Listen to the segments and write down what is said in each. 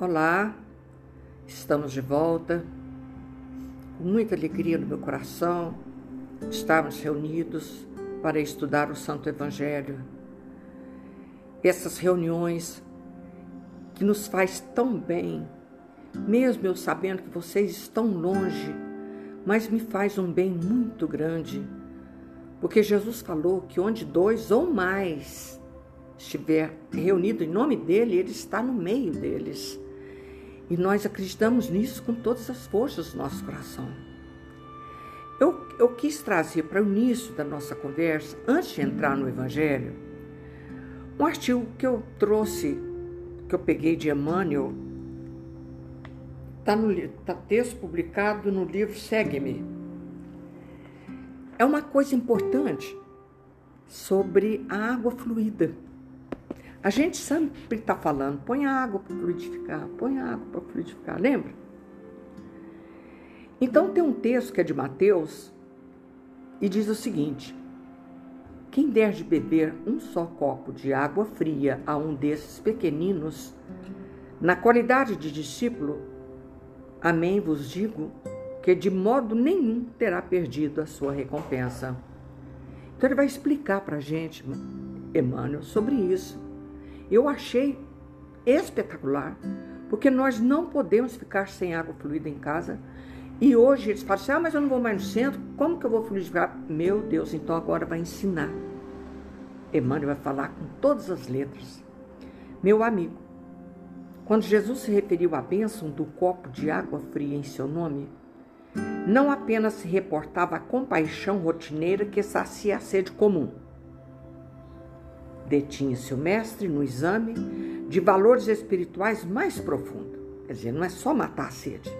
Olá, estamos de volta. Com muita alegria no meu coração, estarmos reunidos para estudar o Santo Evangelho. Essas reuniões que nos faz tão bem, mesmo eu sabendo que vocês estão longe, mas me faz um bem muito grande, porque Jesus falou que onde dois ou mais estiver reunido em nome dele, ele está no meio deles. E nós acreditamos nisso com todas as forças do nosso coração. Eu, eu quis trazer para o início da nossa conversa, antes de entrar no Evangelho, um artigo que eu trouxe, que eu peguei de Emmanuel, está tá texto publicado no livro Segue-me. É uma coisa importante sobre a água fluida. A gente sempre está falando, põe água para fluidificar, põe água para fluidificar, lembra? Então tem um texto que é de Mateus e diz o seguinte: Quem der de beber um só copo de água fria a um desses pequeninos, na qualidade de discípulo, amém vos digo que de modo nenhum terá perdido a sua recompensa. Então ele vai explicar para a gente, Emmanuel, sobre isso. Eu achei espetacular, porque nós não podemos ficar sem água fluida em casa. E hoje eles falam assim: ah, mas eu não vou mais no centro, como que eu vou fluidificar? Meu Deus, então agora vai ensinar. Emmanuel vai falar com todas as letras. Meu amigo, quando Jesus se referiu à bênção do copo de água fria em seu nome, não apenas se reportava a compaixão rotineira que sacia a sede comum detinha-se o mestre no exame de valores espirituais mais profundos. Quer dizer, não é só matar a sede.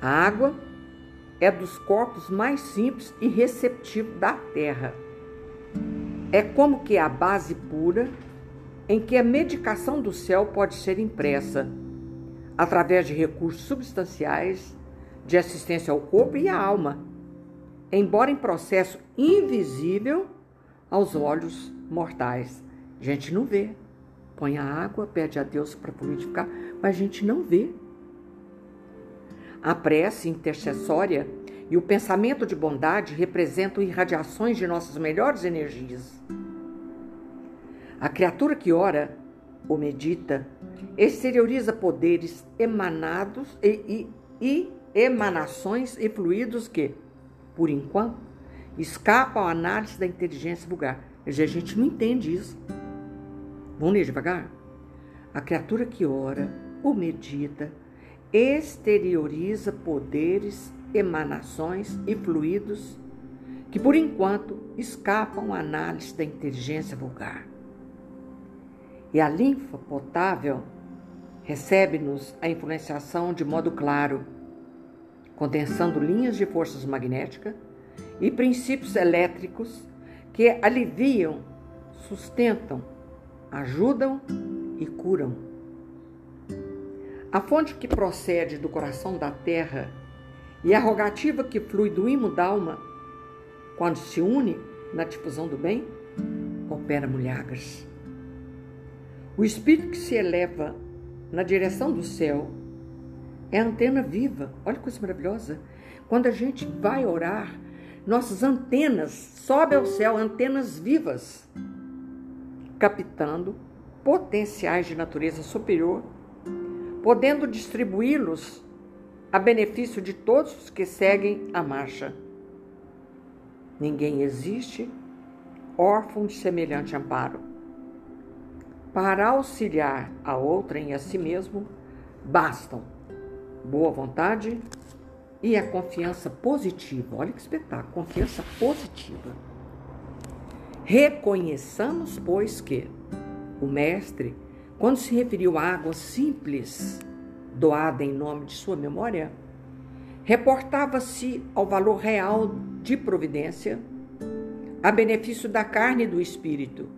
A água é dos corpos mais simples e receptivos da terra. É como que a base pura em que a medicação do céu pode ser impressa, através de recursos substanciais de assistência ao corpo e à alma, embora em processo invisível aos olhos mortais. A gente não vê. Põe a água, pede a Deus para purificar, mas a gente não vê. A prece intercessória e o pensamento de bondade representam irradiações de nossas melhores energias. A criatura que ora ou medita exterioriza poderes emanados e, e, e emanações e fluidos que, por enquanto, escapam à análise da inteligência vulgar. A gente não entende isso. Vamos ler devagar? A criatura que ora ou medita exterioriza poderes, emanações e fluidos que, por enquanto, escapam à análise da inteligência vulgar. E a linfa potável recebe-nos a influenciação de modo claro, condensando linhas de forças magnéticas e princípios elétricos que aliviam, sustentam, ajudam e curam. A fonte que procede do coração da terra e a rogativa que flui do imo da alma, quando se une na difusão do bem, opera milagres. O espírito que se eleva na direção do céu é a antena viva. Olha que coisa maravilhosa. Quando a gente vai orar, nossas antenas, sobe ao céu, antenas vivas, captando potenciais de natureza superior, podendo distribuí-los a benefício de todos os que seguem a marcha. Ninguém existe órfão de semelhante amparo. Para auxiliar a outrem e a si mesmo, bastam boa vontade, e a confiança positiva. Olha que espetáculo, confiança positiva. Reconheçamos, pois, que o Mestre, quando se referiu à água simples doada em nome de sua memória, reportava-se ao valor real de providência, a benefício da carne e do espírito,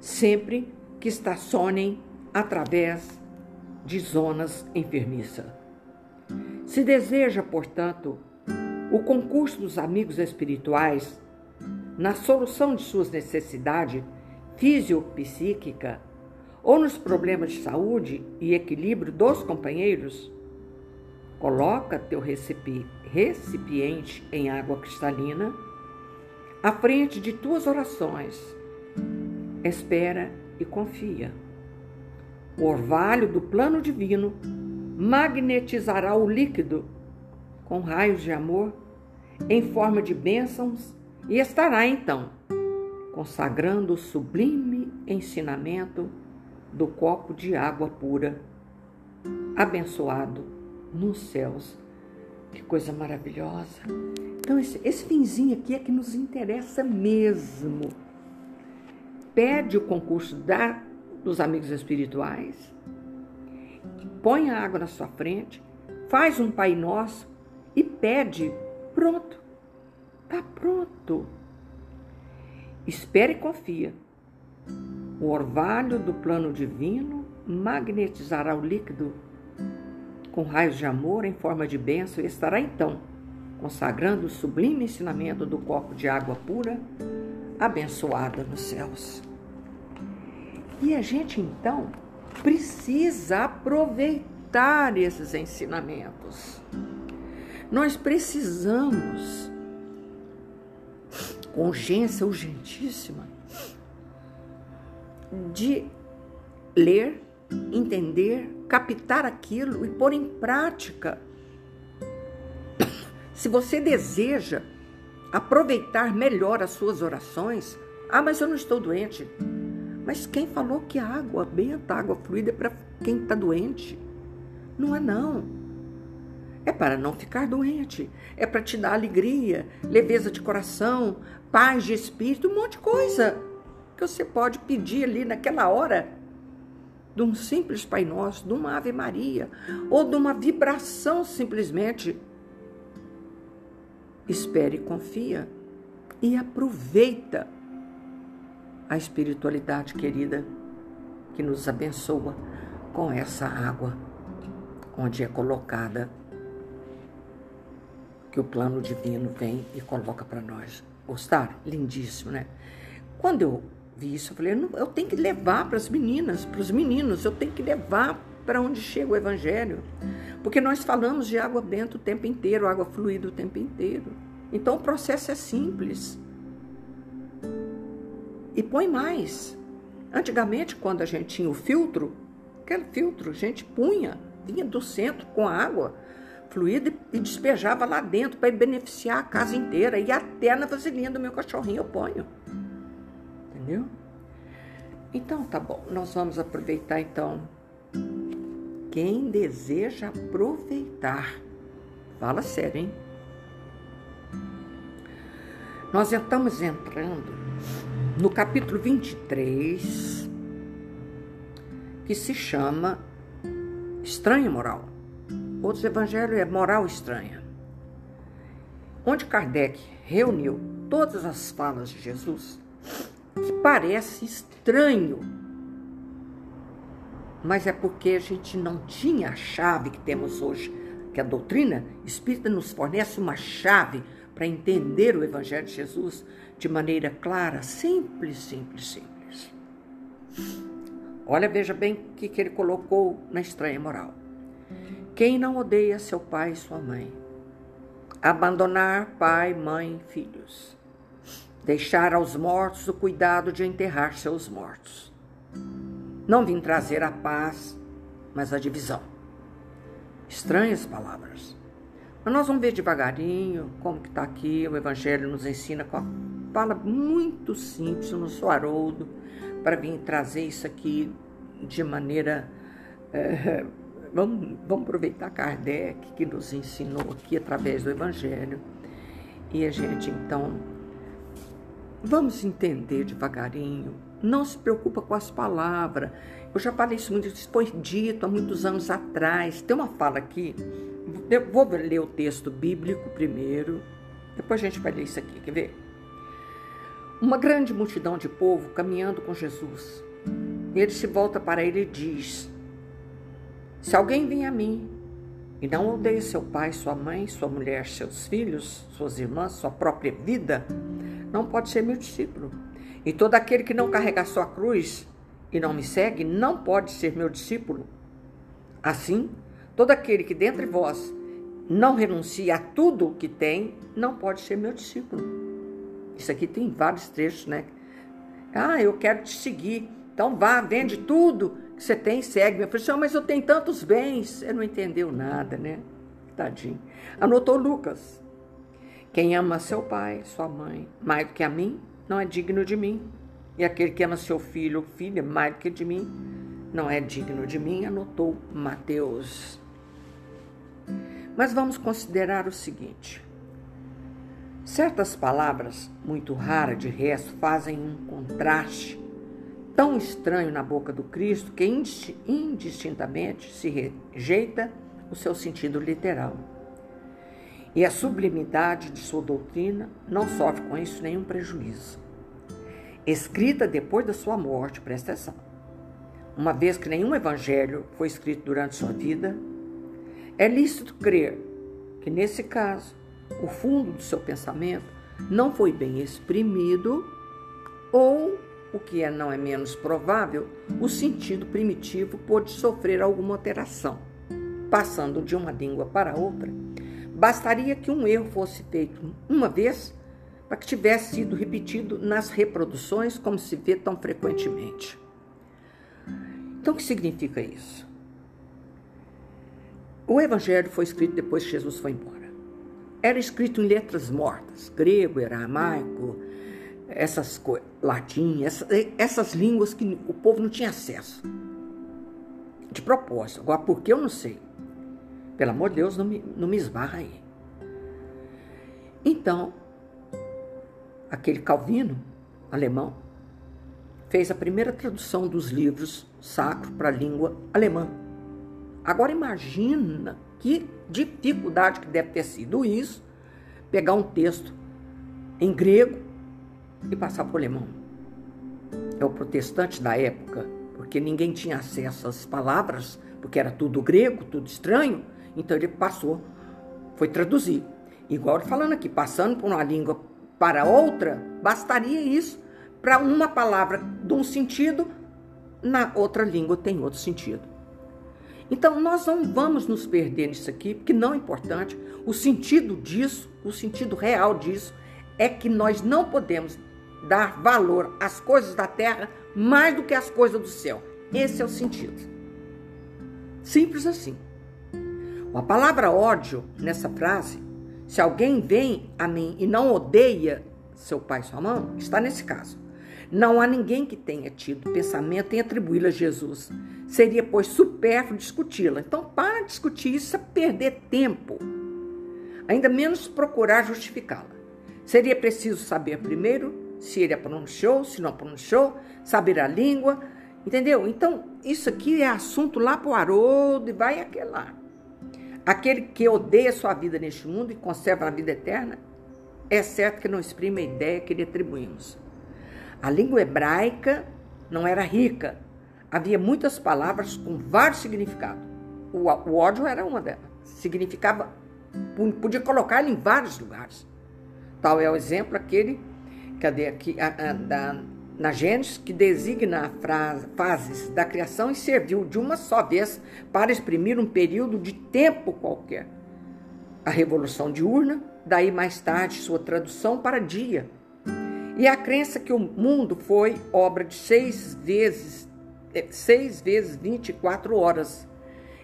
sempre que estacionem através de zonas enfermiças. Se deseja, portanto, o concurso dos amigos espirituais na solução de suas necessidades fisiopsíquica ou nos problemas de saúde e equilíbrio dos companheiros, coloca teu recipiente em água cristalina à frente de tuas orações. Espera e confia. O orvalho do plano divino magnetizará o líquido com raios de amor em forma de bênçãos e estará então consagrando o sublime ensinamento do copo de água pura, abençoado nos céus. Que coisa maravilhosa! Então, esse, esse finzinho aqui é que nos interessa mesmo. Pede o concurso da, dos amigos espirituais, põe a água na sua frente, faz um Pai Nosso e pede. Pronto, está pronto. Espere e confia. O orvalho do plano divino magnetizará o líquido com raios de amor em forma de bênção e estará então consagrando o sublime ensinamento do copo de água pura, abençoada nos céus. E a gente então precisa aproveitar esses ensinamentos. Nós precisamos, com urgência urgentíssima, de ler, entender, captar aquilo e pôr em prática. Se você deseja aproveitar melhor as suas orações, ah, mas eu não estou doente. Mas quem falou que a água benta, a água fluida é para quem está doente? Não é não. É para não ficar doente. É para te dar alegria, leveza de coração, paz de espírito, um monte de coisa que você pode pedir ali naquela hora de um simples Pai Nosso, de uma Ave Maria, ou de uma vibração simplesmente. Espere e confia e aproveita a espiritualidade querida que nos abençoa com essa água onde é colocada que o plano divino vem e coloca para nós. Gostar? Lindíssimo, né? Quando eu vi isso, eu falei, eu tenho que levar para as meninas, para os meninos, eu tenho que levar para onde chega o evangelho. Porque nós falamos de água benta o tempo inteiro, água fluida o tempo inteiro. Então o processo é simples. E põe mais. Antigamente, quando a gente tinha o filtro, aquele filtro, a gente punha, vinha do centro com a água fluida e despejava lá dentro para beneficiar a casa inteira. E até na vasilhinha do meu cachorrinho eu ponho entendeu? Então tá bom, nós vamos aproveitar então. Quem deseja aproveitar, fala sério, hein? Nós estamos entrando no capítulo 23, que se chama Estranha Moral. Outros evangelhos é Moral Estranha. Onde Kardec reuniu todas as falas de Jesus que parece estranho, mas é porque a gente não tinha a chave que temos hoje, que a doutrina espírita nos fornece uma chave para entender o Evangelho de Jesus de maneira clara, simples, simples, simples. Olha, veja bem o que, que ele colocou na estranha moral. Quem não odeia seu pai e sua mãe? Abandonar pai, mãe, filhos deixar aos mortos o cuidado de enterrar seus mortos. Não vim trazer a paz, mas a divisão. Estranhas palavras. Mas nós vamos ver devagarinho como que está aqui, o Evangelho nos ensina com fala muito simples, no sou Haroldo, para vir trazer isso aqui de maneira... É, vamos, vamos aproveitar Kardec, que nos ensinou aqui através do Evangelho, e a gente então Vamos entender devagarinho. Não se preocupa com as palavras. Eu já falei isso muito, isso foi dito há muitos anos atrás. Tem uma fala aqui. Eu vou ler o texto bíblico primeiro. Depois a gente vai ler isso aqui. Quer ver? Uma grande multidão de povo caminhando com Jesus. Ele se volta para ele e diz: Se alguém vem a mim e não odeia seu pai, sua mãe, sua mulher, seus filhos, suas irmãs, sua própria vida, não pode ser meu discípulo. E todo aquele que não carregar sua cruz e não me segue não pode ser meu discípulo. Assim, todo aquele que dentre vós não renuncia a tudo o que tem, não pode ser meu discípulo. Isso aqui tem vários trechos, né? Ah, eu quero te seguir. Então vá, vende tudo que você tem, segue. Eu falei assim, mas eu tenho tantos bens. Você não entendeu nada, né? Tadinho. Anotou Lucas. Quem ama seu pai, sua mãe, mais do que a mim, não é digno de mim. E aquele que ama seu filho ou filha mais do que de mim, não é digno de mim, anotou Mateus. Mas vamos considerar o seguinte: certas palavras, muito raras de resto, fazem um contraste tão estranho na boca do Cristo que indistintamente se rejeita o seu sentido literal. E a sublimidade de sua doutrina não sofre com isso nenhum prejuízo. Escrita depois da sua morte, presta atenção. Uma vez que nenhum evangelho foi escrito durante sua vida, é lícito crer que, nesse caso, o fundo do seu pensamento não foi bem exprimido ou, o que é, não é menos provável, o sentido primitivo pôde sofrer alguma alteração, passando de uma língua para outra Bastaria que um erro fosse feito uma vez para que tivesse sido repetido nas reproduções, como se vê tão frequentemente. Então, o que significa isso? O Evangelho foi escrito depois que Jesus foi embora. Era escrito em letras mortas, grego, aramaico, essas latim, essas, essas línguas que o povo não tinha acesso. De propósito. Agora, por que eu não sei? Pelo amor de Deus, não me, não me esbarra aí. Então, aquele Calvino, alemão, fez a primeira tradução dos livros sacros para a língua alemã. Agora imagina que dificuldade que deve ter sido isso, pegar um texto em grego e passar para o alemão. É o protestante da época, porque ninguém tinha acesso às palavras, porque era tudo grego, tudo estranho. Então ele passou, foi traduzir. Igual falando aqui, passando por uma língua para outra, bastaria isso para uma palavra de um sentido, na outra língua tem outro sentido. Então nós não vamos nos perder nisso aqui, porque não é importante. O sentido disso, o sentido real disso, é que nós não podemos dar valor às coisas da terra mais do que às coisas do céu. Esse é o sentido. Simples assim. A palavra ódio nessa frase, se alguém vem a mim e não odeia seu pai e sua mãe, está nesse caso. Não há ninguém que tenha tido pensamento em atribuí-la a Jesus. Seria, pois, supérfluo discuti-la. Então, para discutir isso é perder tempo. Ainda menos procurar justificá-la. Seria preciso saber primeiro se ele a pronunciou, se não pronunciou, saber a língua, entendeu? Então, isso aqui é assunto lá para o Haroldo e vai aquele lá. Aquele que odeia sua vida neste mundo e conserva a vida eterna, é certo que não exprime a ideia que lhe atribuímos. A língua hebraica não era rica. Havia muitas palavras com vários significados. O, o ódio era uma delas. Significava, podia colocar em vários lugares. Tal é o exemplo aquele, cadê aqui, a, a, da, na Gênesis, que designa as fases da criação e serviu de uma só vez para exprimir um período de tempo qualquer. A Revolução diurna, daí mais tarde sua tradução para dia. E a crença que o mundo foi obra de seis vezes, é, seis vezes 24 horas.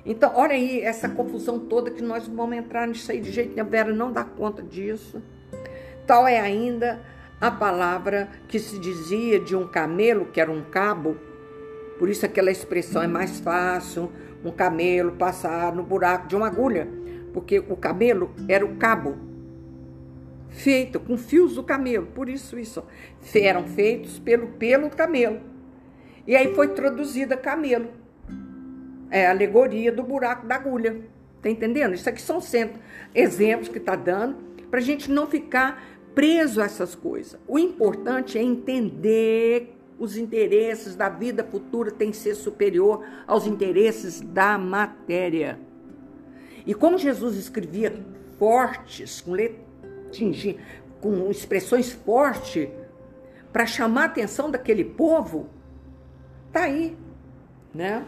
Então, olha aí essa confusão toda que nós vamos entrar nisso aí de jeito nenhum. Vera não dá conta disso. Tal é ainda a palavra que se dizia de um camelo, que era um cabo, por isso aquela expressão é mais fácil um camelo passar no buraco de uma agulha, porque o camelo era o cabo feito com fios do camelo, por isso isso eram feitos pelo pelo do camelo. E aí foi traduzida camelo. É a alegoria do buraco da agulha. Tá entendendo? Isso aqui são exemplos que está dando para gente não ficar preso a essas coisas. O importante é entender os interesses da vida futura tem que ser superior aos interesses da matéria. E como Jesus escrevia fortes, com, letingir, com expressões fortes, para chamar a atenção daquele povo, Tá aí, né?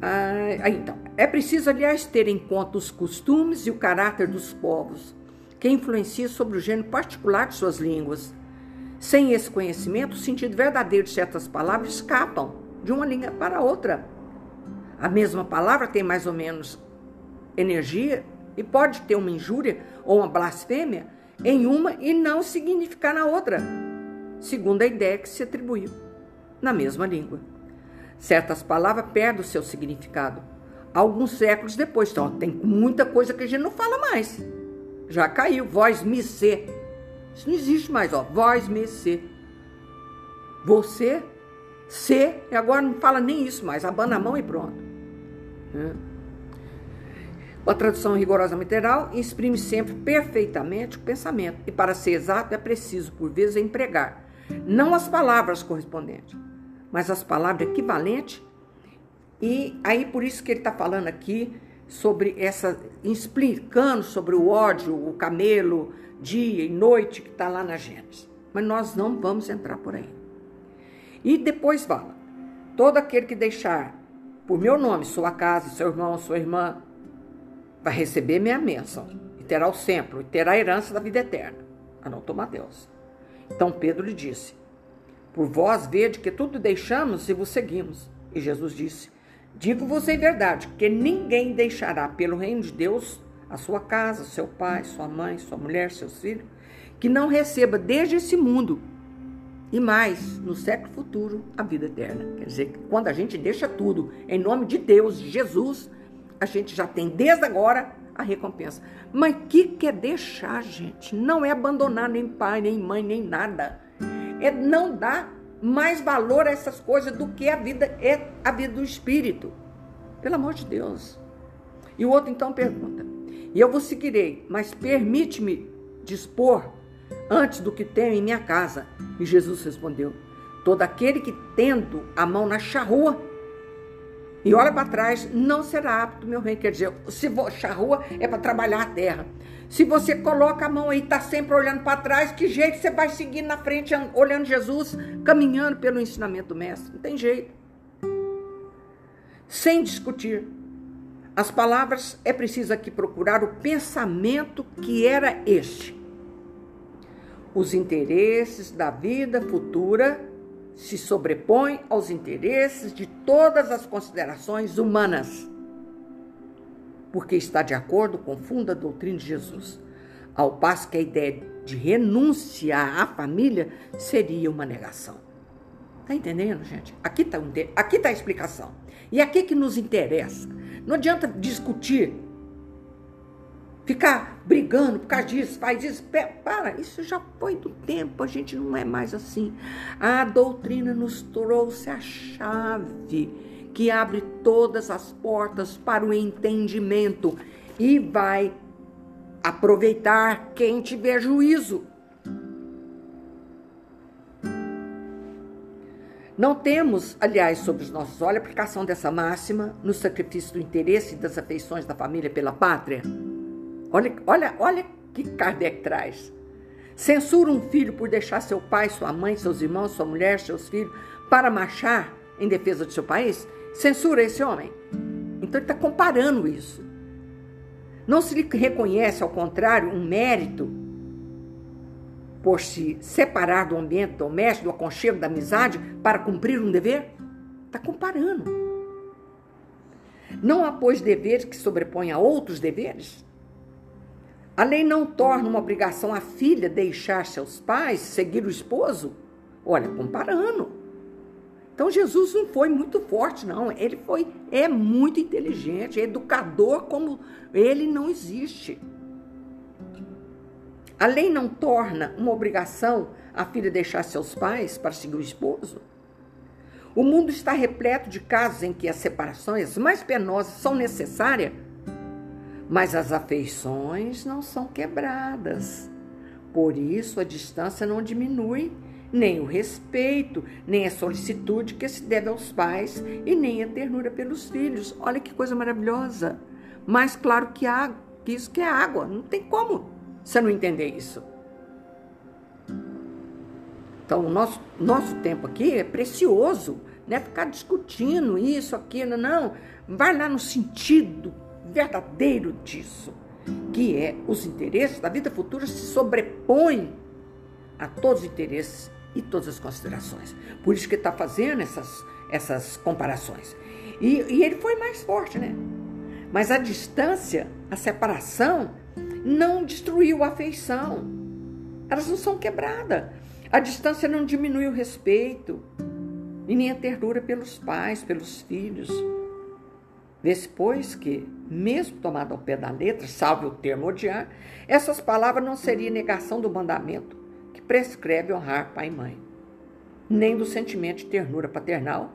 Ah, então, é preciso, aliás, ter em conta os costumes e o caráter dos povos, que influencia sobre o gênero particular de suas línguas. Sem esse conhecimento, o sentido verdadeiro de certas palavras escapam de uma língua para outra. A mesma palavra tem mais ou menos energia e pode ter uma injúria ou uma blasfêmia em uma e não significar na outra, segundo a ideia que se atribuiu na mesma língua. Certas palavras perdem o seu significado alguns séculos depois. Então, tem muita coisa que a gente não fala mais. Já caiu. Voz me ser. Isso não existe mais, ó. Voz me ser. Você, ser, e agora não fala nem isso mais. Abana a mão e pronto. É. A tradução rigorosamente literal exprime sempre perfeitamente o pensamento. E para ser exato, é preciso, por vezes, empregar não as palavras correspondentes, mas as palavras equivalentes e aí por isso que ele está falando aqui sobre essa, explicando sobre o ódio, o camelo, dia e noite que está lá na Gênesis. Mas nós não vamos entrar por aí. E depois fala: todo aquele que deixar por meu nome sua casa, seu irmão, sua irmã, vai receber minha bênção e terá o templo e terá a herança da vida eterna. Anotou Mateus. Então Pedro lhe disse: Por vós vede que tudo deixamos e vos seguimos. E Jesus disse: Digo-vos em verdade que ninguém deixará pelo reino de Deus a sua casa, seu pai, sua mãe, sua mulher, seus filhos, que não receba desde esse mundo e mais no século futuro a vida eterna. Quer dizer, quando a gente deixa tudo em nome de Deus, de Jesus, a gente já tem desde agora a recompensa. Mas que que é deixar, gente? Não é abandonar nem pai, nem mãe, nem nada. É não dar mais valor a essas coisas do que a vida é a vida do espírito. Pelo amor de Deus. E o outro então pergunta: E eu vos seguirei, mas permite-me dispor antes do que tenho em minha casa. E Jesus respondeu: Todo aquele que tendo a mão na charrua e olha para trás, não será apto meu reino. Quer dizer, se charrua é para trabalhar a terra. Se você coloca a mão aí, está sempre olhando para trás, que jeito você vai seguir na frente, olhando Jesus, caminhando pelo ensinamento do Mestre? Não tem jeito. Sem discutir. As palavras, é preciso aqui procurar o pensamento que era este. Os interesses da vida futura se sobrepõem aos interesses de todas as considerações humanas porque está de acordo com funda doutrina de Jesus. Ao passo que a ideia de renunciar à família seria uma negação. Tá entendendo, gente? Aqui está aqui tá a explicação. E aqui que nos interessa. Não adianta discutir, ficar brigando por causa disso, faz isso. Para, isso já foi do tempo, a gente não é mais assim. A doutrina nos trouxe a chave que abre todas as portas para o entendimento e vai aproveitar quem tiver juízo. Não temos, aliás, sobre os nossos olhos, a aplicação dessa máxima no sacrifício do interesse e das afeições da família pela pátria. Olha, olha, olha que Kardec traz. Censura um filho por deixar seu pai, sua mãe, seus irmãos, sua mulher, seus filhos para marchar em defesa do seu país? censura esse homem. Então ele está comparando isso. Não se lhe reconhece, ao contrário, um mérito por se separar do ambiente doméstico, do aconchego, da amizade, para cumprir um dever? Está comparando. Não há, pois, deveres que sobrepõem a outros deveres? A lei não torna uma obrigação a filha deixar seus pais, seguir o esposo? Olha, comparando. Então Jesus não foi muito forte, não. Ele foi, é muito inteligente, é educador como ele não existe. A lei não torna uma obrigação a filha deixar seus pais para seguir o esposo. O mundo está repleto de casos em que as separações mais penosas são necessárias, mas as afeições não são quebradas. Por isso a distância não diminui nem o respeito, nem a solicitude que se deve aos pais e nem a ternura pelos filhos. Olha que coisa maravilhosa. Mais claro que, água, que isso que é água. Não tem como você não entender isso. Então, o nosso, nosso tempo aqui é precioso, né? Ficar discutindo isso, aquilo, não. Vai lá no sentido verdadeiro disso, que é os interesses da vida futura se sobrepõem a todos os interesses e todas as considerações. Por isso que está fazendo essas, essas comparações. E, e ele foi mais forte, né? Mas a distância, a separação, não destruiu a afeição. Elas não são quebradas. A distância não diminui o respeito e nem a ternura pelos pais, pelos filhos. Vê-se, pois, que, mesmo tomado ao pé da letra, salve o termo odiar, essas palavras não seriam negação do mandamento que prescreve honrar pai e mãe, nem do sentimento de ternura paternal,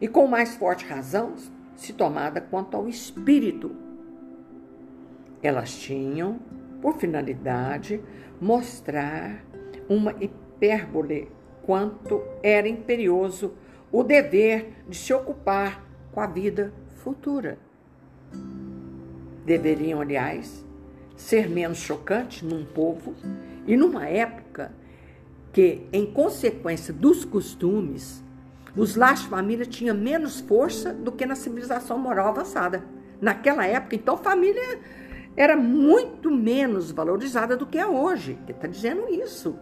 e com mais forte razão, se tomada quanto ao espírito. Elas tinham por finalidade mostrar uma hipérbole quanto era imperioso o dever de se ocupar com a vida futura. Deveriam, aliás, ser menos chocantes num povo e numa época que, em consequência dos costumes, os laços de família tinham menos força do que na civilização moral avançada. Naquela época, então, família era muito menos valorizada do que é hoje. Ele está dizendo isso.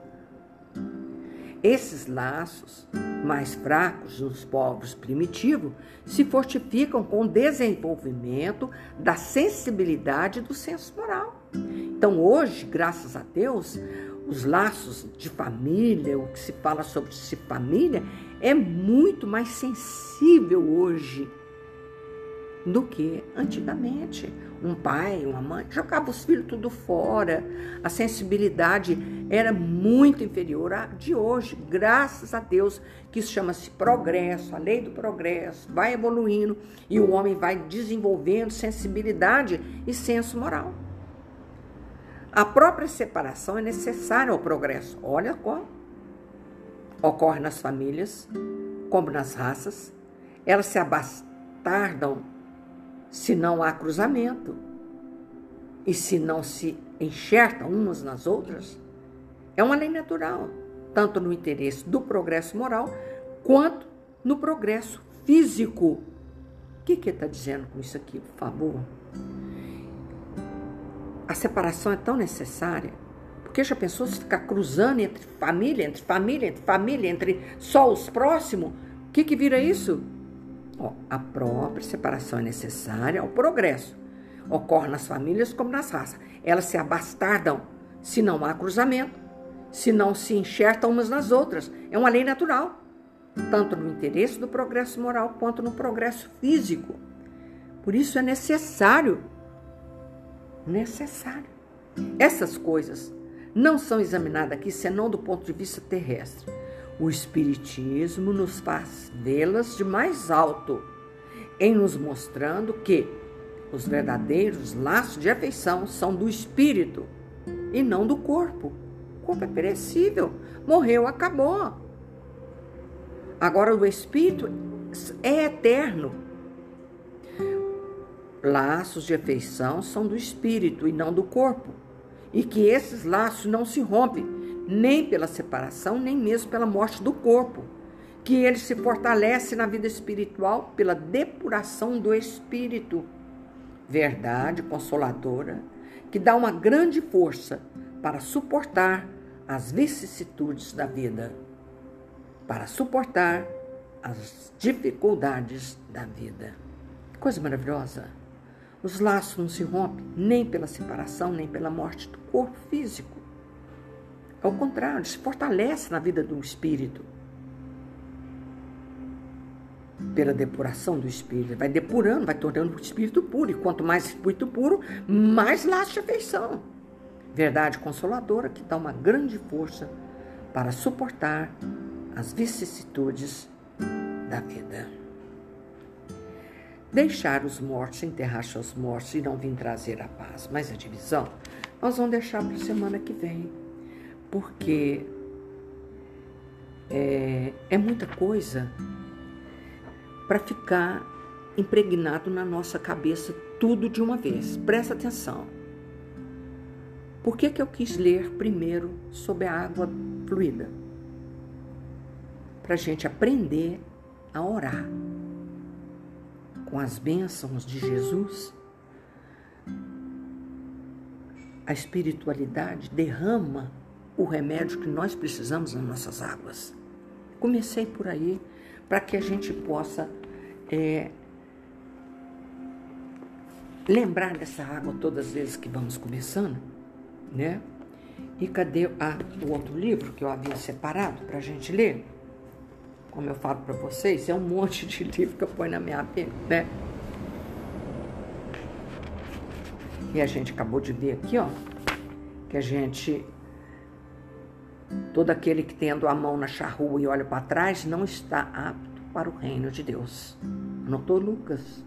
Esses laços mais fracos dos povos primitivos se fortificam com o desenvolvimento da sensibilidade do senso moral. Então, hoje, graças a Deus, os laços de família, o que se fala sobre família, é muito mais sensível hoje do que antigamente. Um pai, uma mãe jogava os filhos tudo fora. A sensibilidade era muito inferior à de hoje, graças a Deus, que isso chama-se progresso, a lei do progresso, vai evoluindo e o homem vai desenvolvendo sensibilidade e senso moral. A própria separação é necessária ao progresso. Olha qual ocorre nas famílias, como nas raças. Elas se abastardam se não há cruzamento e se não se enxertam umas nas outras. É uma lei natural, tanto no interesse do progresso moral quanto no progresso físico. O que que está dizendo com isso aqui, por favor? A separação é tão necessária, porque já pensou se ficar cruzando entre família, entre família, entre família, entre só os próximos? O que, que vira isso? A própria separação é necessária ao progresso. Ocorre nas famílias como nas raças. Elas se abastardam se não há cruzamento, se não se enxertam umas nas outras. É uma lei natural, tanto no interesse do progresso moral quanto no progresso físico. Por isso é necessário necessário. Essas coisas não são examinadas aqui senão do ponto de vista terrestre. O Espiritismo nos faz vê-las de mais alto, em nos mostrando que os verdadeiros laços de afeição são do espírito e não do corpo. O corpo é perecível, morreu, acabou. Agora, o espírito é eterno, laços de afeição são do espírito e não do corpo, e que esses laços não se rompem nem pela separação, nem mesmo pela morte do corpo, que ele se fortalece na vida espiritual pela depuração do espírito. Verdade consoladora que dá uma grande força para suportar as vicissitudes da vida, para suportar as dificuldades da vida. Coisa maravilhosa. Os laços não se rompem nem pela separação, nem pela morte do corpo físico. Ao contrário, se fortalece na vida do espírito. Pela depuração do espírito. Vai depurando, vai tornando o espírito puro. E quanto mais espírito puro, mais laço de afeição. Verdade consoladora que dá uma grande força para suportar as vicissitudes da vida. Deixar os mortos, enterrar seus mortos e não vir trazer a paz, mas a divisão, nós vamos deixar para a semana que vem, porque é, é muita coisa para ficar impregnado na nossa cabeça tudo de uma vez. Presta atenção. Por que, que eu quis ler primeiro sobre a água fluida? para a gente aprender a orar com as bênçãos de Jesus. A espiritualidade derrama o remédio que nós precisamos nas nossas águas. Comecei por aí para que a gente possa é, lembrar dessa água todas as vezes que vamos começando, né? E cadê ah, o outro livro que eu havia separado para a gente ler? Como eu falo para vocês, é um monte de livro que eu ponho na minha né? E a gente acabou de ver aqui, ó, que a gente todo aquele que tendo a mão na charrua e olha para trás não está apto para o reino de Deus. Anotou Lucas?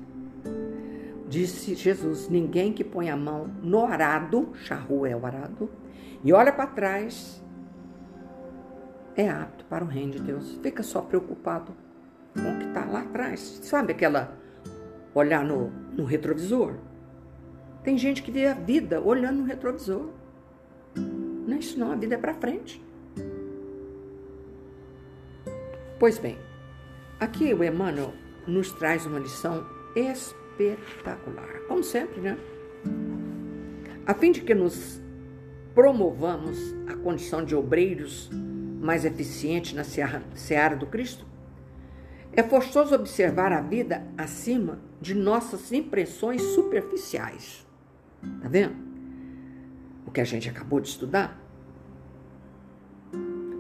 Disse Jesus: Ninguém que põe a mão no arado, charrua é o arado, e olha para trás, é apto para o reino de Deus. Fica só preocupado com o que está lá atrás. Sabe aquela olhar no, no retrovisor? Tem gente que vê a vida olhando no retrovisor. Não é isso não, a vida é para frente. Pois bem, aqui o Emmanuel nos traz uma lição espetacular, como sempre, né? A fim de que nos promovamos a condição de obreiros mais eficientes na seara do Cristo, é forçoso observar a vida acima de nossas impressões superficiais. Tá vendo? O que a gente acabou de estudar.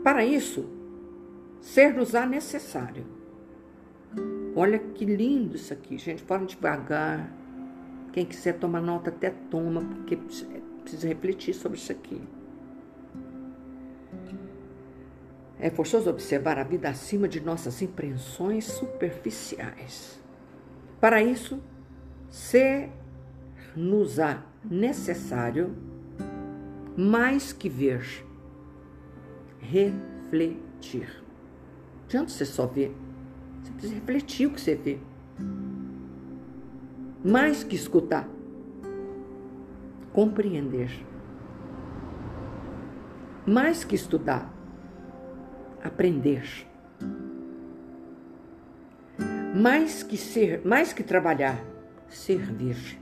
Para isso, ser-nos-á necessário. Olha que lindo isso aqui, gente. Fala devagar. Quem quiser tomar nota, até toma, porque precisa refletir sobre isso aqui. É forçoso observar a vida acima de nossas impressões superficiais. Para isso, ser-nos-á necessário mais que ver, refletir adianta você só ver. Você precisa refletir o que você vê. Mais que escutar. Compreender. Mais que estudar. Aprender. Mais que ser, mais que trabalhar, servir.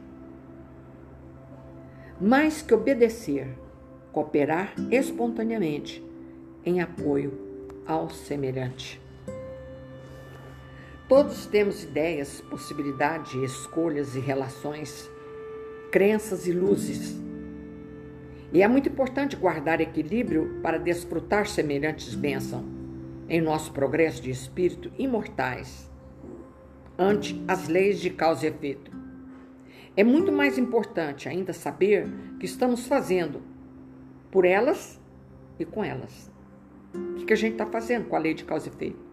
Mais que obedecer, cooperar espontaneamente em apoio ao semelhante. Todos temos ideias, possibilidades, escolhas e relações, crenças e luzes. E é muito importante guardar equilíbrio para desfrutar semelhantes bênçãos em nosso progresso de espírito imortais ante as leis de causa e efeito. É muito mais importante ainda saber que estamos fazendo por elas e com elas. O que, que a gente está fazendo com a lei de causa e efeito?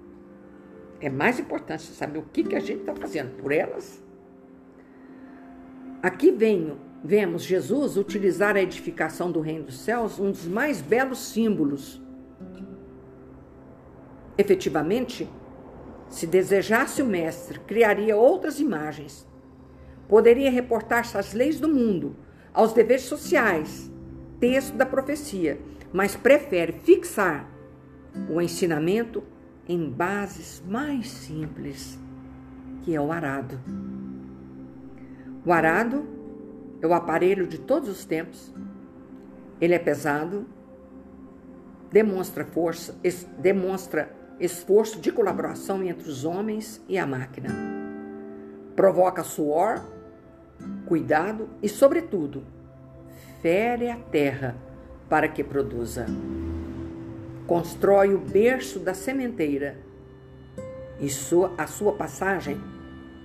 É mais importante saber o que, que a gente está fazendo por elas. Aqui vemos Jesus utilizar a edificação do reino dos céus, um dos mais belos símbolos. Efetivamente, se desejasse o mestre, criaria outras imagens. Poderia reportar-se às leis do mundo, aos deveres sociais, texto da profecia, mas prefere fixar o ensinamento em bases mais simples, que é o arado. O arado é o aparelho de todos os tempos. Ele é pesado, demonstra força, es, demonstra esforço de colaboração entre os homens e a máquina. Provoca suor, cuidado e, sobretudo, fere a terra para que produza constrói o berço da sementeira e sua, a sua passagem,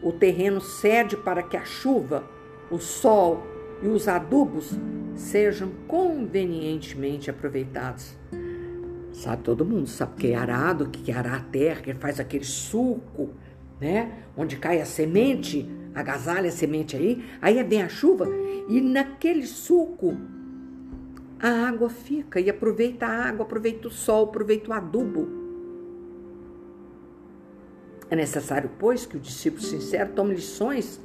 o terreno cede para que a chuva, o sol e os adubos sejam convenientemente aproveitados. Sabe, todo mundo sabe que é arado, que arar a terra, que faz aquele suco, né? Onde cai a semente, agasalha a semente aí, aí vem a chuva e naquele suco a água fica e aproveita a água, aproveita o sol, aproveita o adubo. É necessário, pois, que o discípulo sincero tome lições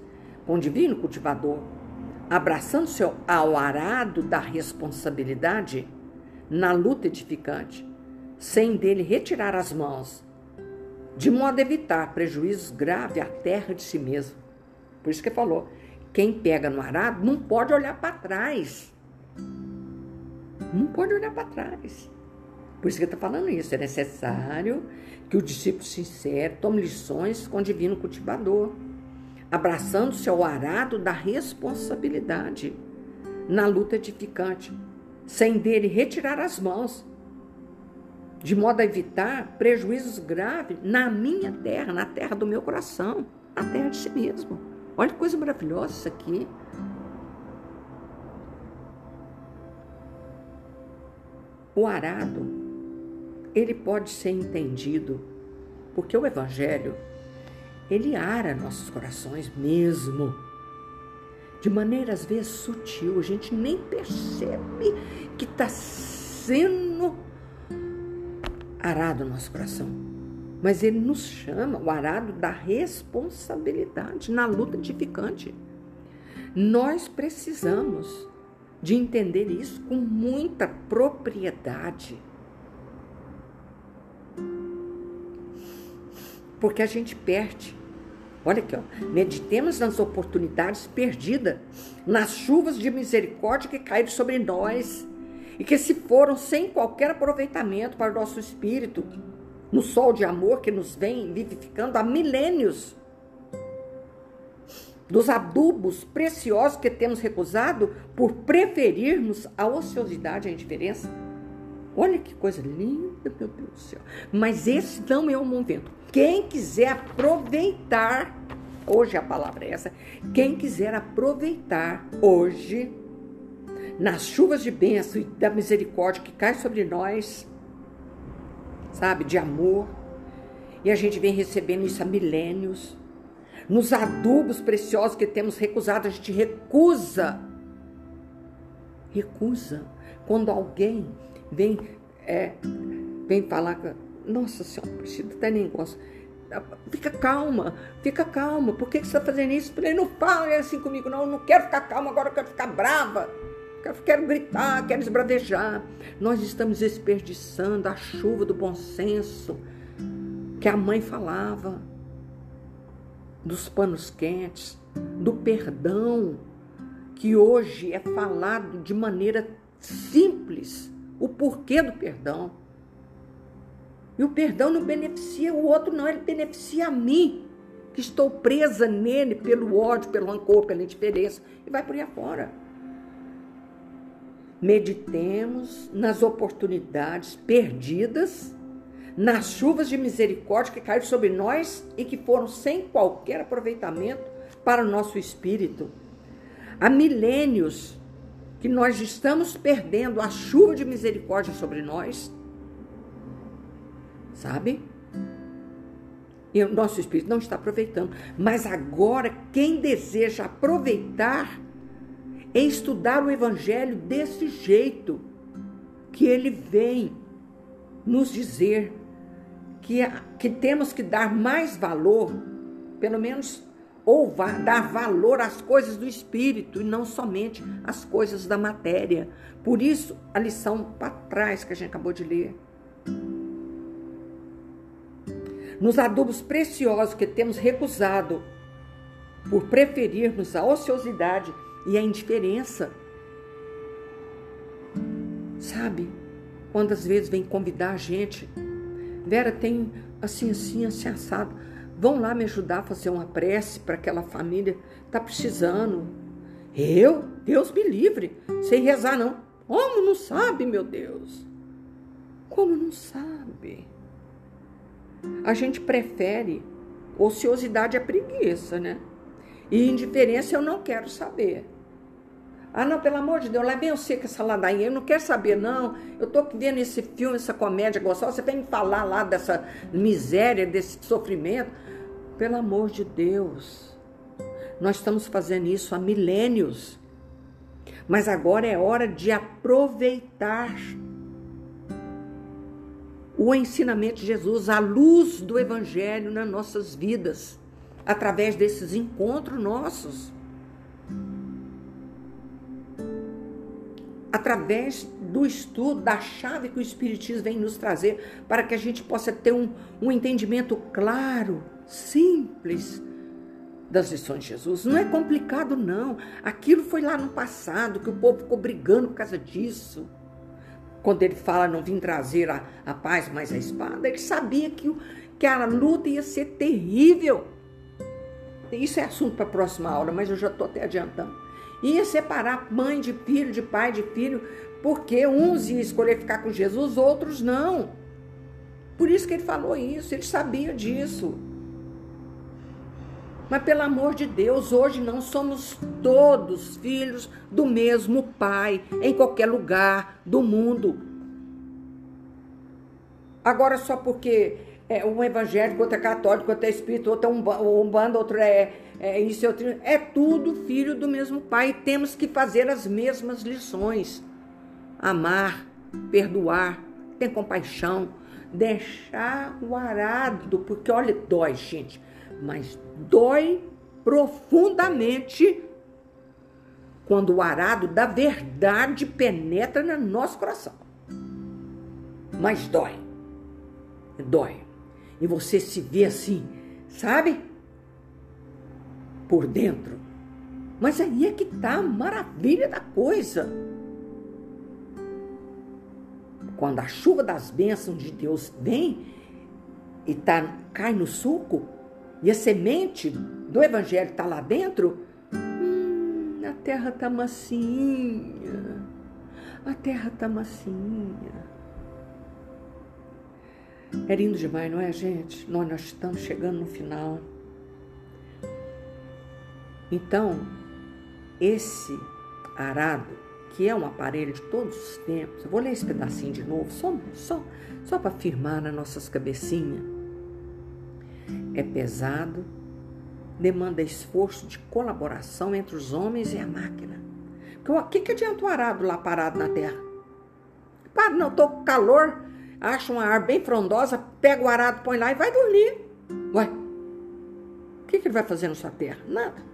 com o divino cultivador, abraçando-se ao arado da responsabilidade na luta edificante, sem dele retirar as mãos, de modo a evitar prejuízos graves à terra de si mesmo. Por isso que falou: quem pega no arado não pode olhar para trás. Não pode olhar para trás. Por isso que ele está falando isso. É necessário que o discípulo sincero tome lições com o divino cultivador, abraçando-se ao arado da responsabilidade na luta edificante, sem dele retirar as mãos de modo a evitar prejuízos graves na minha terra, na terra do meu coração, na terra de si mesmo. Olha que coisa maravilhosa isso aqui. O arado, ele pode ser entendido, porque o evangelho, ele ara nossos corações mesmo. De maneira às vezes sutil, a gente nem percebe que está sendo arado no nosso coração. Mas ele nos chama, o arado, da responsabilidade na luta edificante. Nós precisamos de entender isso com muita propriedade. Porque a gente perde. Olha aqui, ó. meditemos nas oportunidades perdidas, nas chuvas de misericórdia que caíram sobre nós e que se foram sem qualquer aproveitamento para o nosso espírito, no sol de amor que nos vem vivificando há milênios, dos adubos preciosos que temos recusado por preferirmos a ociosidade a indiferença. Olha que coisa linda, meu Deus do céu. Mas esse não é o momento. Quem quiser aproveitar, hoje a palavra é essa, quem quiser aproveitar hoje nas chuvas de bênção e da misericórdia que cai sobre nós, sabe, de amor. E a gente vem recebendo isso há milênios. Nos adubos preciosos que temos recusado, a gente recusa. Recusa. Quando alguém vem, é, vem falar, nossa senhora, preciso até nem gosto. Fica calma, fica calma. Por que, você está fazendo isso? Falei, não fale assim comigo, não. Eu não quero ficar calma, agora eu quero ficar brava quero gritar, quero esbravejar. Nós estamos desperdiçando a chuva do bom senso que a mãe falava, dos panos quentes, do perdão, que hoje é falado de maneira simples, o porquê do perdão. E o perdão não beneficia o outro, não, ele beneficia a mim, que estou presa nele pelo ódio, pelo rancor, pela indiferença, e vai por aí afora. Meditemos nas oportunidades perdidas, nas chuvas de misericórdia que caíram sobre nós e que foram sem qualquer aproveitamento para o nosso espírito. Há milênios que nós estamos perdendo a chuva de misericórdia sobre nós, sabe? E o nosso espírito não está aproveitando. Mas agora, quem deseja aproveitar em estudar o Evangelho desse jeito, que ele vem nos dizer que, que temos que dar mais valor, pelo menos, ou dar valor às coisas do Espírito e não somente às coisas da matéria. Por isso, a lição para trás que a gente acabou de ler. Nos adubos preciosos que temos recusado por preferirmos a ociosidade e a indiferença. Sabe? Quantas vezes vem convidar a gente, Vera tem assim, assim, assim, assado. Vão lá me ajudar a fazer uma prece para aquela família. Tá precisando. Eu? Deus me livre. Sem rezar, não. Como não sabe, meu Deus? Como não sabe? A gente prefere ociosidade à preguiça, né? E indiferença eu não quero saber. Ah, não, pelo amor de Deus, lá vem eu seco essa ladainha. Eu não quero saber, não. Eu tô vendo esse filme, essa comédia gostosa. Você vem me falar lá dessa miséria, desse sofrimento. Pelo amor de Deus. Nós estamos fazendo isso há milênios. Mas agora é hora de aproveitar o ensinamento de Jesus, a luz do Evangelho nas nossas vidas, através desses encontros nossos. Através do estudo da chave que o Espiritismo vem nos trazer, para que a gente possa ter um, um entendimento claro, simples das lições de Jesus. Não é complicado, não. Aquilo foi lá no passado, que o povo ficou brigando por causa disso. Quando ele fala não vim trazer a, a paz, mas a espada, ele sabia que, que a luta ia ser terrível. Isso é assunto para a próxima aula, mas eu já estou até adiantando. Ia separar mãe de filho, de pai de filho, porque uns iam escolher ficar com Jesus, outros não. Por isso que ele falou isso, ele sabia disso. Mas pelo amor de Deus, hoje não somos todos filhos do mesmo Pai, em qualquer lugar do mundo. Agora, só porque é, um evangélico, outro é católico, outro é espírito, outro é um, bando, outro é, é isso, outro é tudo filho do mesmo Pai. Temos que fazer as mesmas lições: amar, perdoar, ter compaixão, deixar o arado, porque olha, dói, gente mas dói profundamente quando o arado da verdade penetra no nosso coração. Mas dói. Dói. E você se vê assim, sabe? Por dentro. Mas aí é que tá a maravilha da coisa. Quando a chuva das bênçãos de Deus vem e tá, cai no suco, e a semente do evangelho está lá dentro, hum, a terra está macinha, a terra está macinha. É lindo demais, não é, gente? Nós, nós estamos chegando no final. Então, esse arado, que é um aparelho de todos os tempos, eu vou ler esse pedacinho de novo, só, só, só para firmar nas nossas cabecinhas é pesado, demanda esforço de colaboração entre os homens e a máquina. O que, que adianta o arado lá parado na terra? Para, não, estou com calor, acha uma árvore bem frondosa, pega o arado, põe lá e vai dormir. Ué, o que, que ele vai fazer na sua terra? Nada.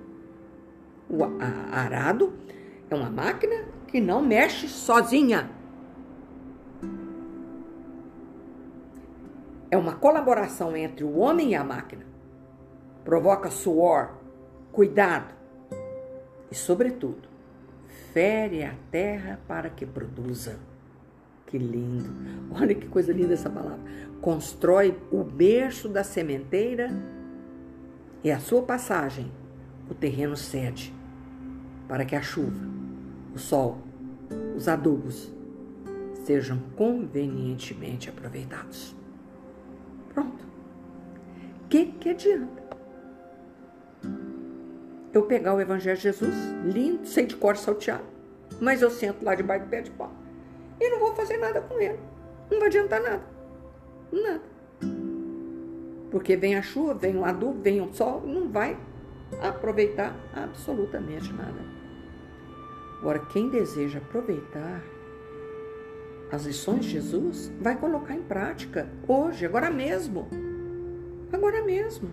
O arado é uma máquina que não mexe sozinha. é uma colaboração entre o homem e a máquina. Provoca suor, cuidado e, sobretudo, fere a terra para que produza. Que lindo! Olha que coisa linda essa palavra. Constrói o berço da sementeira e a sua passagem o terreno cede para que a chuva, o sol, os adubos sejam convenientemente aproveitados. Pronto. Que, que adianta? Eu pegar o Evangelho de Jesus, lindo, sem de cor salteado, mas eu sento lá debaixo do pé de pau e não vou fazer nada com ele. Não vai adiantar nada. Nada. Porque vem a chuva, vem o adubo, vem o sol, não vai aproveitar absolutamente nada. Agora, quem deseja aproveitar as lições de Jesus, vai colocar em prática hoje, agora mesmo. Agora mesmo.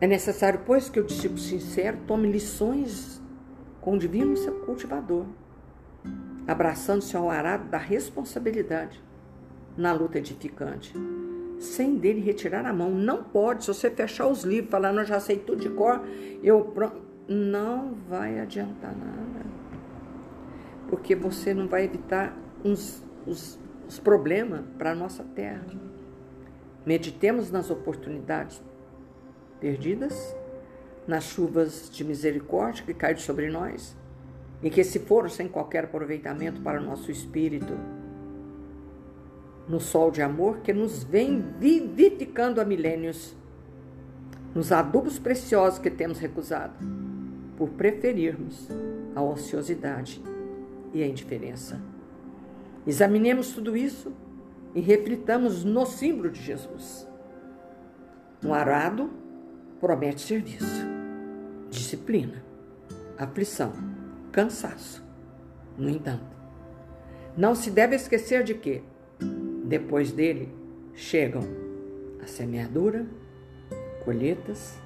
É necessário, pois, que o discípulo sincero tome lições com o divino seu cultivador, abraçando-se ao arado da responsabilidade na luta edificante, sem dele retirar a mão. Não pode, se você fechar os livros, falando, eu já sei tudo de cor, eu não vai adiantar nada porque você não vai evitar uns, os, os problemas para a nossa terra. Meditemos nas oportunidades perdidas, nas chuvas de misericórdia que caem sobre nós e que se foram sem qualquer aproveitamento para o nosso espírito, no sol de amor que nos vem vivificando há milênios, nos adubos preciosos que temos recusado, por preferirmos a ociosidade e a indiferença. Examinemos tudo isso e reflitamos no símbolo de Jesus. Um arado promete serviço, disciplina, aflição, cansaço. No entanto, não se deve esquecer de que, depois dele, chegam a semeadura, colheitas,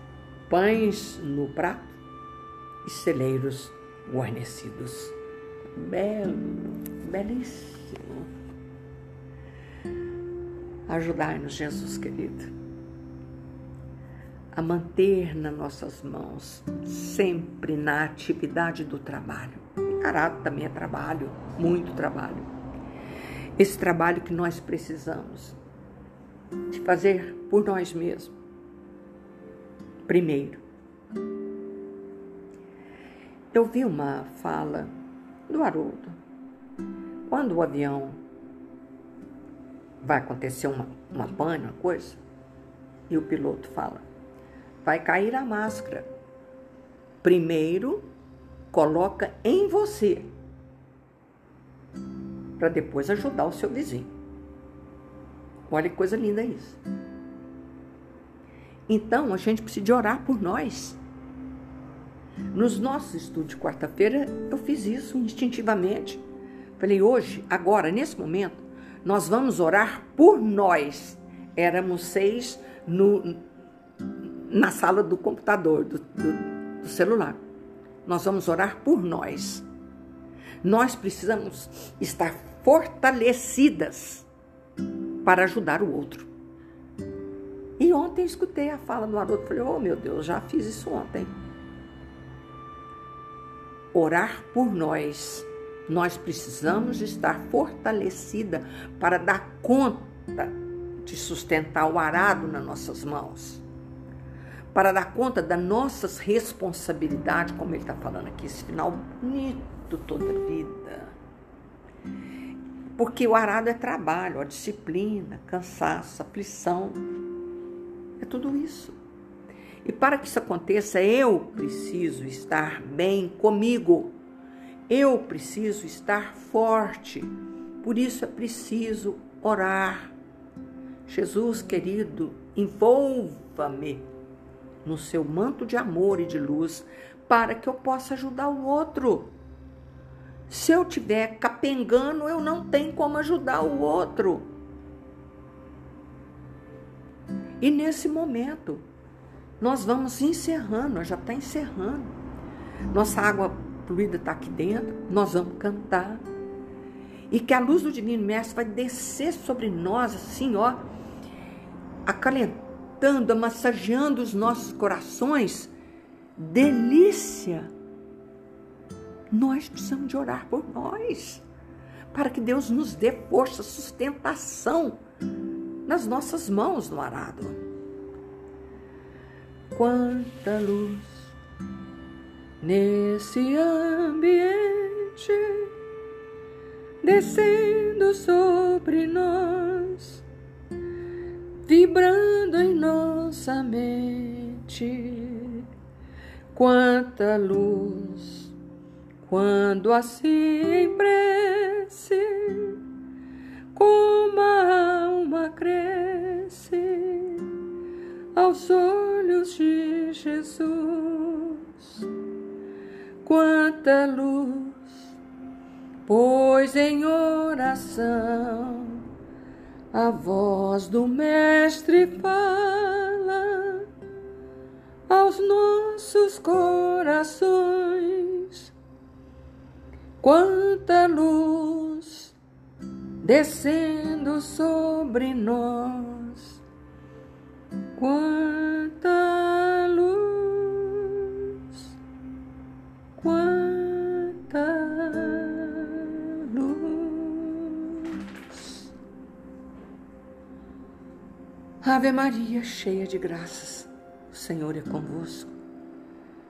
pães no prato e celeiros guarnecidos. Belo, belíssimo. Ajudai-nos, Jesus querido, a manter nas nossas mãos, sempre na atividade do trabalho. Arado também é trabalho, muito trabalho. Esse trabalho que nós precisamos de fazer por nós mesmos. Primeiro, eu vi uma fala do Haroldo. Quando o avião vai acontecer uma, uma pane, uma coisa, e o piloto fala: vai cair a máscara. Primeiro, coloca em você, para depois ajudar o seu vizinho. Olha que coisa linda isso. Então, a gente precisa orar por nós. Nos nossos estudos de quarta-feira, eu fiz isso instintivamente. Falei, hoje, agora, nesse momento, nós vamos orar por nós. Éramos seis no, na sala do computador, do, do, do celular. Nós vamos orar por nós. Nós precisamos estar fortalecidas para ajudar o outro. E ontem escutei a fala do Haroldo, falei, oh meu Deus, já fiz isso ontem orar por nós. Nós precisamos estar fortalecida para dar conta de sustentar o arado nas nossas mãos, para dar conta das nossas responsabilidades, como ele está falando aqui, esse final bonito toda a vida. Porque o arado é trabalho, a disciplina, cansaço, aflição, é tudo isso. E para que isso aconteça, eu preciso estar bem comigo. Eu preciso estar forte. Por isso é preciso orar. Jesus querido, envolva-me no seu manto de amor e de luz para que eu possa ajudar o outro. Se eu estiver capengando, eu não tenho como ajudar o outro. E nesse momento, nós vamos encerrando, nós já está encerrando. Nossa água fluida está aqui dentro, nós vamos cantar. E que a luz do Divino Mestre vai descer sobre nós, assim, ó, acalentando, massageando os nossos corações. Delícia! Nós precisamos de orar por nós, para que Deus nos dê força, sustentação nas nossas mãos no arado quanta luz nesse ambiente descendo sobre nós, vibrando em nossa mente. Quanta luz quando assim prece, como a alma cresce aos olhos de Jesus. Quanta luz, pois em oração a voz do Mestre fala aos nossos corações. Quanta luz descendo sobre nós Quanta luz, quanta luz. Ave Maria, cheia de graças, o Senhor é convosco.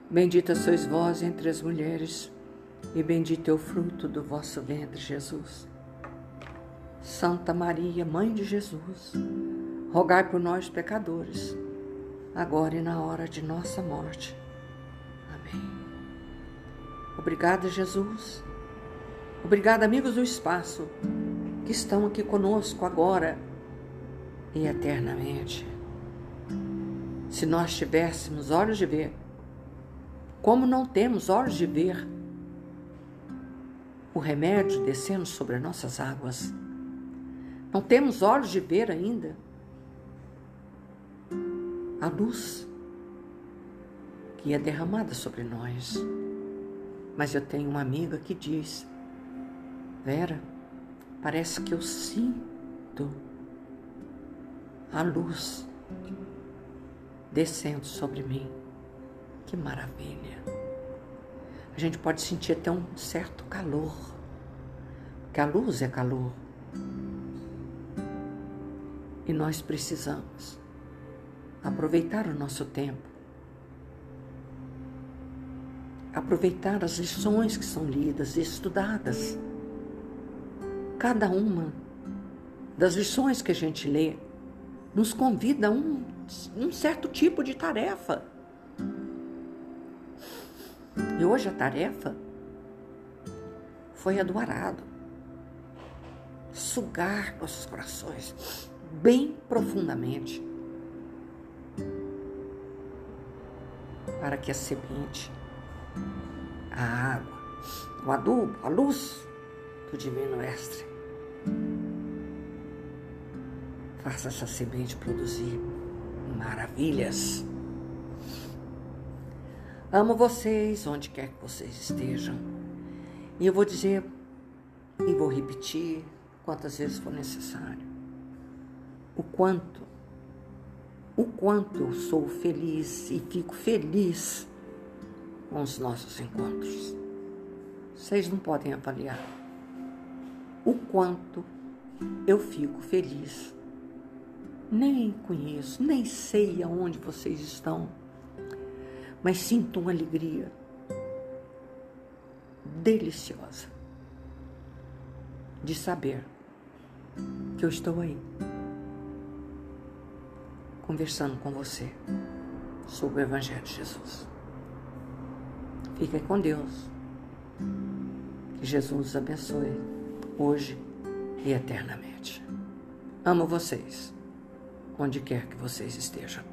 Bendita sois vós entre as mulheres, e bendito é o fruto do vosso ventre, Jesus. Santa Maria, Mãe de Jesus, rogai por nós, pecadores, agora e na hora de nossa morte. Amém. Obrigada, Jesus. Obrigada, amigos do espaço, que estão aqui conosco agora e eternamente. Se nós tivéssemos olhos de ver, como não temos olhos de ver, o remédio descendo sobre as nossas águas, não temos olhos de ver ainda a luz que é derramada sobre nós. Mas eu tenho uma amiga que diz: Vera, parece que eu sinto a luz descendo sobre mim. Que maravilha! A gente pode sentir até um certo calor, que a luz é calor. E nós precisamos aproveitar o nosso tempo, aproveitar as lições que são lidas e estudadas. Cada uma das lições que a gente lê nos convida a um, um certo tipo de tarefa. E hoje a tarefa foi a do arado. Sugar nossos corações bem profundamente para que a semente, a água, o adubo, a luz do Divino Mestre faça essa semente produzir maravilhas. Amo vocês onde quer que vocês estejam. E eu vou dizer e vou repetir quantas vezes for necessário. O quanto, o quanto eu sou feliz e fico feliz com os nossos encontros. Vocês não podem avaliar o quanto eu fico feliz. Nem conheço, nem sei aonde vocês estão mas sinto uma alegria deliciosa de saber que eu estou aí conversando com você sobre o Evangelho de Jesus. Fique com Deus. Que Jesus os abençoe hoje e eternamente. Amo vocês, onde quer que vocês estejam.